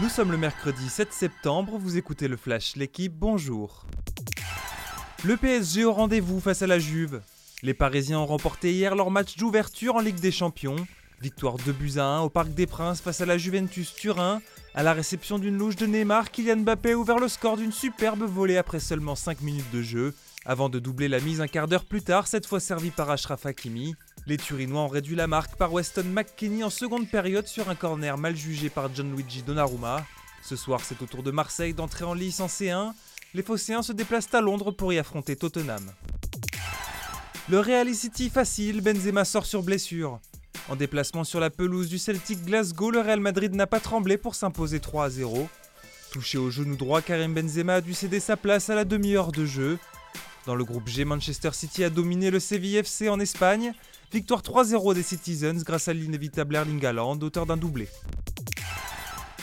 Nous sommes le mercredi 7 septembre, vous écoutez le Flash, l'équipe, bonjour. Le PSG au rendez-vous face à la Juve. Les Parisiens ont remporté hier leur match d'ouverture en Ligue des Champions. Victoire 2 buts à 1 au Parc des Princes face à la Juventus Turin. À la réception d'une louche de Neymar, Kylian Mbappé a ouvert le score d'une superbe volée après seulement 5 minutes de jeu, avant de doubler la mise un quart d'heure plus tard, cette fois servi par Ashraf Hakimi. Les Turinois ont réduit la marque par Weston McKinney en seconde période sur un corner mal jugé par Gianluigi Donnarumma. Ce soir, c'est au tour de Marseille d'entrer en lice en C1. Les Phocéens se déplacent à Londres pour y affronter Tottenham. Le Real City facile, Benzema sort sur blessure. En déplacement sur la pelouse du Celtic Glasgow, le Real Madrid n'a pas tremblé pour s'imposer 3 à 0. Touché au genou droit, Karim Benzema a dû céder sa place à la demi-heure de jeu. Dans le groupe G, Manchester City a dominé le CVFC en Espagne. Victoire 3-0 des Citizens grâce à l'inévitable Erling Haaland, auteur d'un doublé.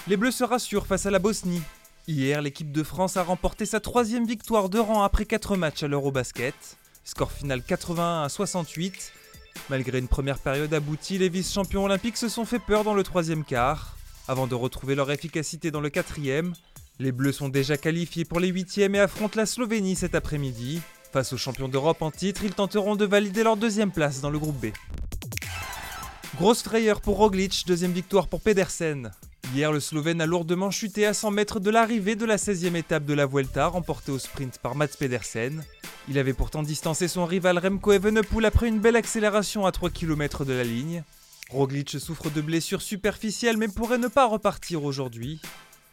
Les Bleus se rassurent face à la Bosnie. Hier, l'équipe de France a remporté sa troisième victoire de rang après 4 matchs à l'Eurobasket. Score final 81 à 68. Malgré une première période aboutie, les vice-champions olympiques se sont fait peur dans le troisième quart. Avant de retrouver leur efficacité dans le quatrième, les Bleus sont déjà qualifiés pour les huitièmes et affrontent la Slovénie cet après-midi. Face aux champions d'Europe en titre, ils tenteront de valider leur deuxième place dans le groupe B. Grosse frayeur pour Roglic, deuxième victoire pour Pedersen. Hier, le Slovène a lourdement chuté à 100 mètres de l'arrivée de la 16e étape de la Vuelta, remportée au sprint par Mats Pedersen. Il avait pourtant distancé son rival Remco Evenepoel après une belle accélération à 3 km de la ligne. Roglic souffre de blessures superficielles mais pourrait ne pas repartir aujourd'hui.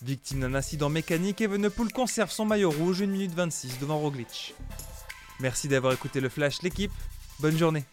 Victime d'un incident mécanique, Evenepoel conserve son maillot rouge 1 minute 26 devant Roglic. Merci d'avoir écouté le Flash, l'équipe. Bonne journée.